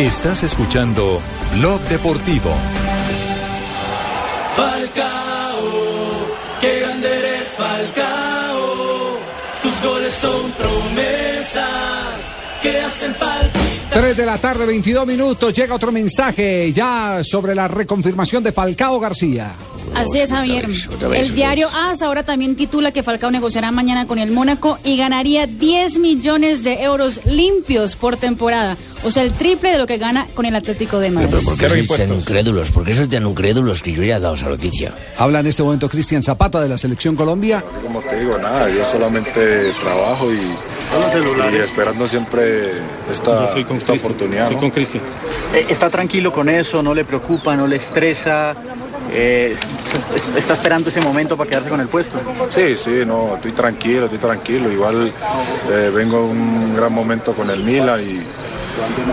Estás escuchando Blog Deportivo. Falcao, qué grande eres Falcao. Tus goles son promesas que hacen palpitar. 3 de la tarde, 22 minutos. Llega otro mensaje ya sobre la reconfirmación de Falcao García. Así es, Javier. El diario AS ahora también titula que Falcao negociará mañana con el Mónaco y ganaría 10 millones de euros limpios por temporada. O sea, el triple de lo que gana con el Atlético de Madrid. Pero ¿por qué sois tan incrédulos? ¿Por qué sois tan incrédulos que yo ya he dado esa noticia? Habla en este momento Cristian Zapata de la Selección Colombia. Así como te digo, nada, yo solamente trabajo y, y esperando siempre esta, esta oportunidad. ¿no? Eh, ¿Está tranquilo con eso? ¿No le preocupa? ¿No le estresa? Eh, es- ¿Está esperando ese momento para quedarse con el puesto? Sí, sí, no, estoy tranquilo, estoy tranquilo. Igual eh, vengo en un gran momento con el Milan y,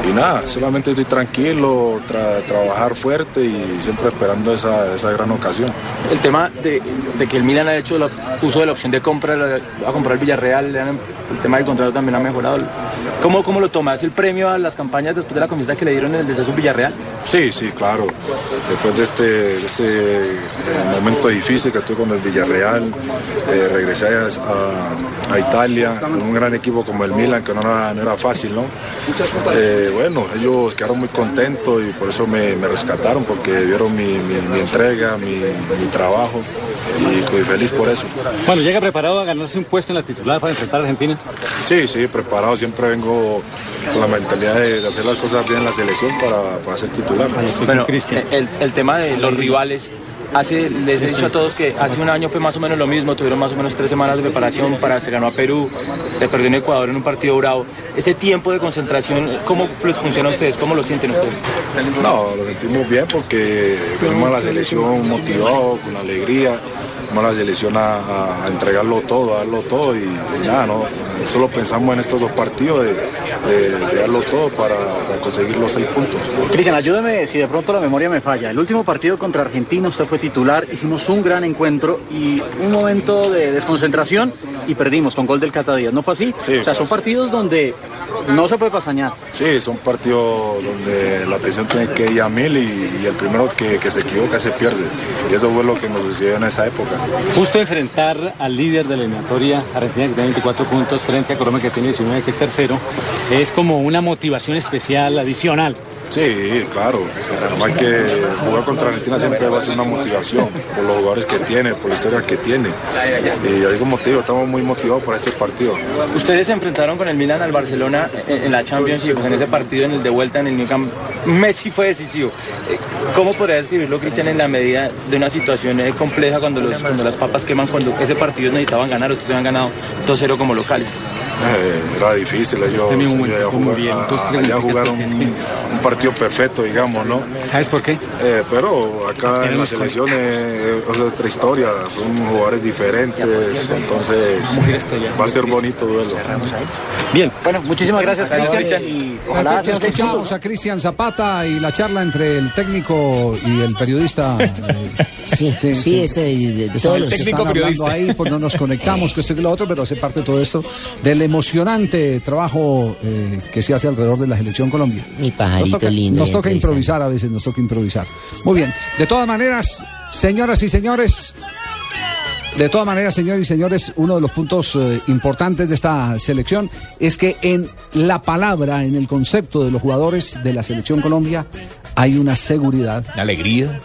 y nada, solamente estoy tranquilo, tra- trabajar fuerte y siempre esperando esa, esa gran ocasión. El tema de, de que el Milan ha hecho la- uso de la opción de compra, va a comprar el Villarreal, el tema del contrato también ha mejorado. ¿Cómo, ¿Cómo lo tomas? ¿El premio a las campañas después de la confianza que le dieron en el descenso Villarreal? Sí, sí, claro. Después de este, de eh, momento difícil que tuve con el Villarreal, eh, regresé a, a- a Italia con un gran equipo como el Milan, que no era, no era fácil, ¿no? Eh, bueno, ellos quedaron muy contentos y por eso me, me rescataron, porque vieron mi, mi- mi entrega, mi, mi trabajo y estoy feliz por eso. Bueno, llega preparado a ganarse un puesto en la titular para enfrentar a Argentina. Sí, sí, preparado, siempre vengo con la mentalidad de, de hacer las cosas bien en la selección para, para ser titular. Bueno, el, el tema de los rivales. Hace, les he dicho a todos que hace un año fue más o menos lo mismo, tuvieron más o menos tres semanas de preparación para se ganó a Perú, se perdió en Ecuador en un partido bravo. Ese tiempo de concentración, ¿cómo les funciona a ustedes? ¿Cómo lo sienten ustedes? No, lo sentimos bien porque venimos a la selección motivados, con alegría, vamos a la selección a, entregarlo todo, a darlo todo y, y nada, no, solo pensamos en estos dos partidos de, de- de darlo todo para, para conseguir los seis puntos. Cristian, ayúdeme si de pronto la memoria me falla. El último partido contra Argentina usted fue titular, hicimos un gran encuentro y un momento de desconcentración y perdimos con gol del Cata Díaz. ¿No fue así? Sí, o sea, son partidos donde no se puede pasañar. Sí, son partidos donde la atención tiene que ir a mil y, el primero que, que se equivoca se pierde. Y eso fue lo que nos sucedió en esa época. Justo enfrentar al líder de la eliminatoria, Argentina que tiene 24 puntos, frente a Colombia que tiene 19, que es tercero, es como una motivación especial, adicional. Sí, claro. Además que jugar contra Argentina siempre va a ser una motivación por los jugadores que tiene, por la historia que tiene. Y ahí como te digo, estamos muy motivados para este partido. Ustedes se enfrentaron con el Milan al Barcelona en, la Champions en ese partido en el de vuelta en el New Camp. Messi fue decisivo. Eh, ¿Cómo podría describirlo, Cristian, en la medida de una situación eh, compleja cuando, los, cuando las papas queman, cuando ese partido necesitaban ganar, ustedes han ganado 2-0 como locales? Eh, era difícil, ellos, Este mismo ellos momento, muy jugar- bien. Tres allá jugaron un, un partido perfecto, digamos, ¿no? ¿Sabes por qué? Eh, pero acá en las selecciones eh, es otra historia, son jugadores diferentes, entonces va a ser bonito duelo. Bien, bueno, muchísimas gracias, Cristian. Y ojalá escuchamos a Cristian Zapata y la charla entre el técnico y el periodista. eh, Sí, sí, este de que todos están- los... que están hablando ahí, pues no nos conectamos, que esto y que lo otro, pero hace parte de todo esto del emocionante trabajo eh, que se hace alrededor de la selección Colombia. Mi pajarito nos toca, lindo. Nos toca improvisar a veces, nos toca improvisar. Muy bien, de todas maneras, señoras y señores, de todas maneras, señores y señores, uno de los puntos eh, importantes de esta selección es que en la palabra, en el concepto de los jugadores de la selección Colombia, hay una seguridad, Alegría.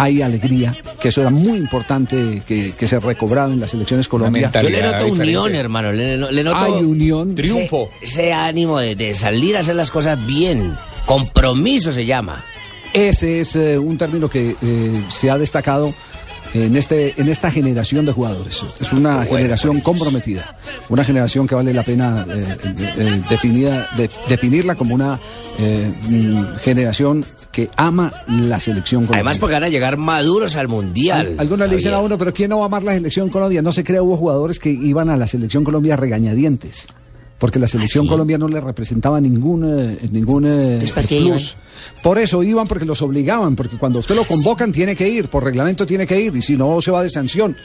Hay alegría, que eso era muy importante que, que se recobraba en las selecciones Colombia. mentalidad. Yo le noto unión, hermano. Le, le noto Hay unión. Triunfo. Ese, ese ánimo de, de salir a hacer las cosas bien. Compromiso se llama. Ese es eh, un término que eh, se ha destacado en, este, en esta generación de jugadores. Es una generación comprometida, una generación que vale la pena eh, eh, definida, de- definirla como una eh, mm, generación que ama la selección colombiana. Además, porque van a llegar maduros al mundial. Al- Algunos le dicen a uno, pero ¿quién no va a amar la selección Colombia? No se crea, hubo jugadores que iban a la selección Colombia regañadientes. Porque la selección sí? Colombia no le representaba ningún, eh, ningún eh, Entonces, ¿para qué plus. Por eso iban porque los obligaban, porque cuando usted lo convocan tiene que ir, por reglamento tiene que ir, y si no se va de sanción.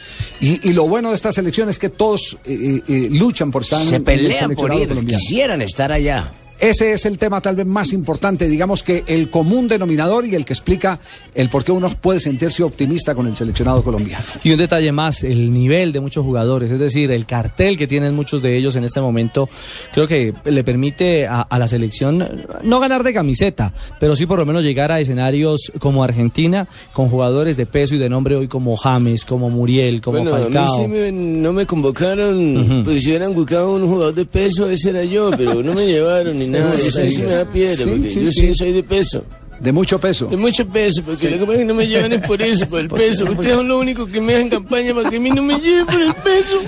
Y, y lo bueno de esta selección es que todos eh, eh, eh, luchan por estar en- Se en el pelean por ir, quisieran estar allá. Ese es el tema tal vez más importante, digamos que el común denominador y el que explica el por qué uno puede sentirse optimista con el seleccionado colombiano. Y un detalle más, el nivel de muchos jugadores, es decir, el cartel que tienen muchos de ellos en este momento, creo que le permite a, a la selección no ganar de camiseta, pero sí por lo menos llegar a escenarios como Argentina, con jugadores de peso y de nombre hoy como James, como Muriel, como bueno, Falcao. a mí sí me- no me convocaron, pues si hubieran buscado un jugador de peso, ese era yo, pero no me llevaron ni nada, Sí, eso sí, sí. me da piedra, porque yo sí. soy de peso. De mucho peso. De mucho peso, porque lo que pasa es que no me llevan es por eso, por el peso. Ustedes son los únicos que me hacen campaña para que a mí no me lleven por el peso.